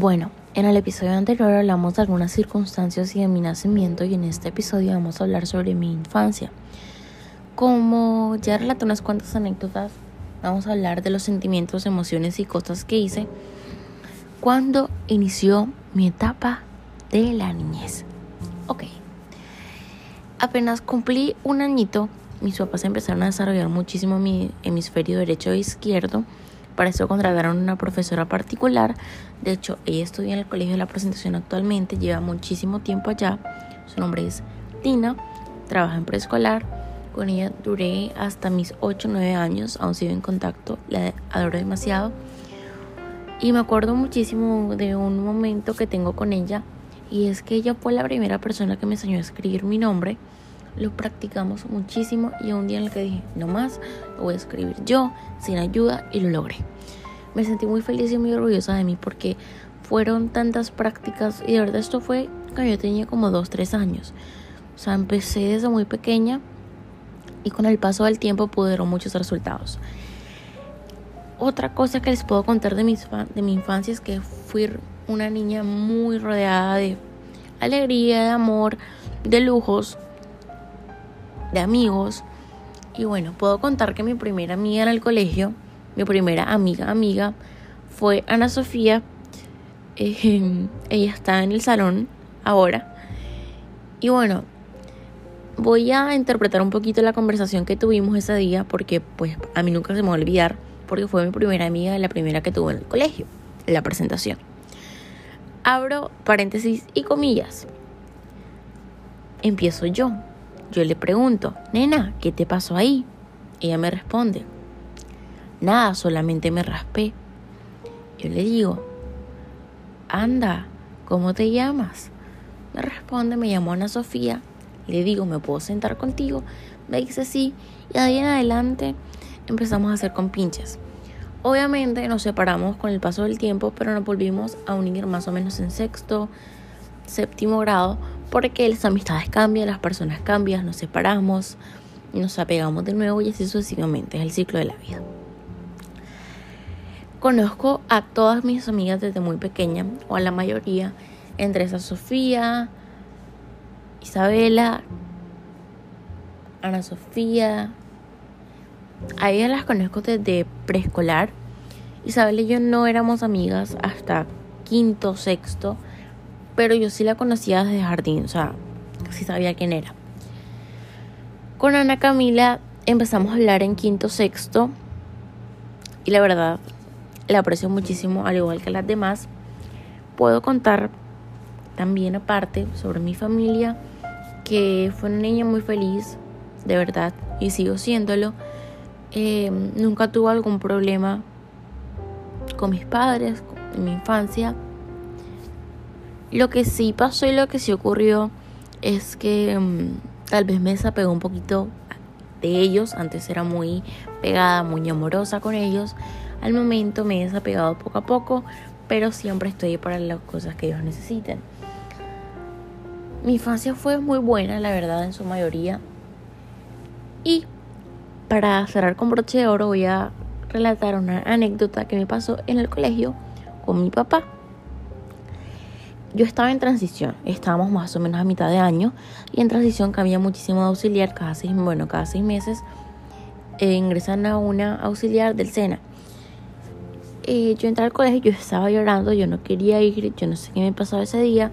Bueno, en el episodio anterior hablamos de algunas circunstancias y de mi nacimiento y en este episodio vamos a hablar sobre mi infancia. Como ya relaté unas cuantas anécdotas, vamos a hablar de los sentimientos, emociones y cosas que hice cuando inició mi etapa de la niñez. Ok. Apenas cumplí un añito, mis papás empezaron a desarrollar muchísimo mi hemisferio derecho e izquierdo. Para eso contrataron una profesora particular. De hecho, ella estudia en el Colegio de la Presentación actualmente, lleva muchísimo tiempo allá. Su nombre es Tina, trabaja en preescolar. Con ella duré hasta mis 8 o 9 años, aún sigo en contacto, la adoro demasiado. Y me acuerdo muchísimo de un momento que tengo con ella y es que ella fue la primera persona que me enseñó a escribir mi nombre. Lo practicamos muchísimo y un día en el que dije, no más, lo voy a escribir yo, sin ayuda, y lo logré. Me sentí muy feliz y muy orgullosa de mí porque fueron tantas prácticas y de verdad esto fue cuando yo tenía como 2, 3 años. O sea, empecé desde muy pequeña y con el paso del tiempo pude ver muchos resultados. Otra cosa que les puedo contar de, de mi infancia es que fui una niña muy rodeada de alegría, de amor, de lujos, de amigos. Y bueno, puedo contar que mi primera amiga en el colegio, mi primera amiga, amiga, fue Ana Sofía. Ella está en el salón ahora. Y bueno, voy a interpretar un poquito la conversación que tuvimos ese día porque pues a mí nunca se me va a olvidar porque fue mi primera amiga, la primera que tuve en el colegio, la presentación. Abro paréntesis y comillas. Empiezo yo. Yo le pregunto, nena, ¿qué te pasó ahí? Ella me responde, nada, solamente me raspé. Yo le digo, anda, ¿cómo te llamas? Me responde, me llamo Ana Sofía. Le digo, ¿me puedo sentar contigo? Me dice sí. Y ahí en adelante empezamos a hacer compinches. Obviamente nos separamos con el paso del tiempo, pero nos volvimos a unir más o menos en sexto, séptimo grado, porque las amistades cambian, las personas cambian, nos separamos, nos apegamos de nuevo y así sucesivamente, es el ciclo de la vida. Conozco a todas mis amigas desde muy pequeña, o a la mayoría, entre esas Sofía, Isabela, Ana Sofía, a ellas las conozco desde preescolar. Isabel y yo no éramos amigas hasta quinto, sexto, pero yo sí la conocía desde jardín, o sea, sí sabía quién era. Con Ana Camila empezamos a hablar en quinto, sexto, y la verdad la aprecio muchísimo, al igual que las demás. Puedo contar también aparte sobre mi familia, que fue una niña muy feliz, de verdad, y sigo siéndolo. Eh, nunca tuve algún problema con mis padres en mi infancia. Lo que sí pasó y lo que sí ocurrió es que mm, tal vez me desapegó un poquito de ellos. Antes era muy pegada, muy amorosa con ellos. Al momento me he desapegado poco a poco, pero siempre estoy para las cosas que ellos necesiten. Mi infancia fue muy buena, la verdad, en su mayoría. Y para cerrar con broche de oro voy a relatar una anécdota que me pasó en el colegio con mi papá. Yo estaba en transición, estábamos más o menos a mitad de año y en transición cambia muchísimo de auxiliar cada seis, bueno, cada seis meses eh, ingresan a una auxiliar del SENA. Eh, yo entré al colegio, yo estaba llorando, yo no quería ir, yo no sé qué me pasó ese día.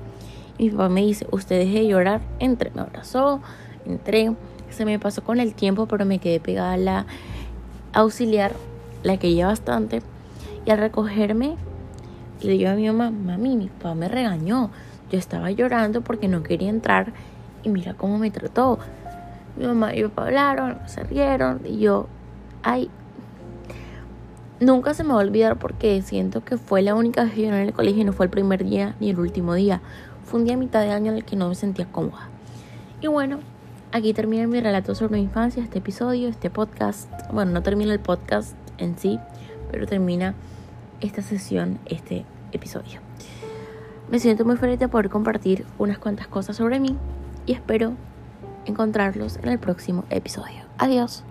Y mi papá me dice, usted deje de llorar, entré, me abrazó, entré se me pasó con el tiempo, pero me quedé pegada a la auxiliar, la que lleva bastante. Y al recogerme, le digo a mi mamá, mami, mi papá me regañó. Yo estaba llorando porque no quería entrar y mira cómo me trató. Mi mamá y mi papá hablaron, se rieron y yo, ay, nunca se me va a olvidar porque siento que fue la única vez que yo en el colegio y no fue el primer día ni el último día. Fue un día a mitad de año en el que no me sentía cómoda. Y bueno, Aquí termina mi relato sobre mi infancia, este episodio, este podcast. Bueno, no termina el podcast en sí, pero termina esta sesión, este episodio. Me siento muy feliz de poder compartir unas cuantas cosas sobre mí y espero encontrarlos en el próximo episodio. Adiós.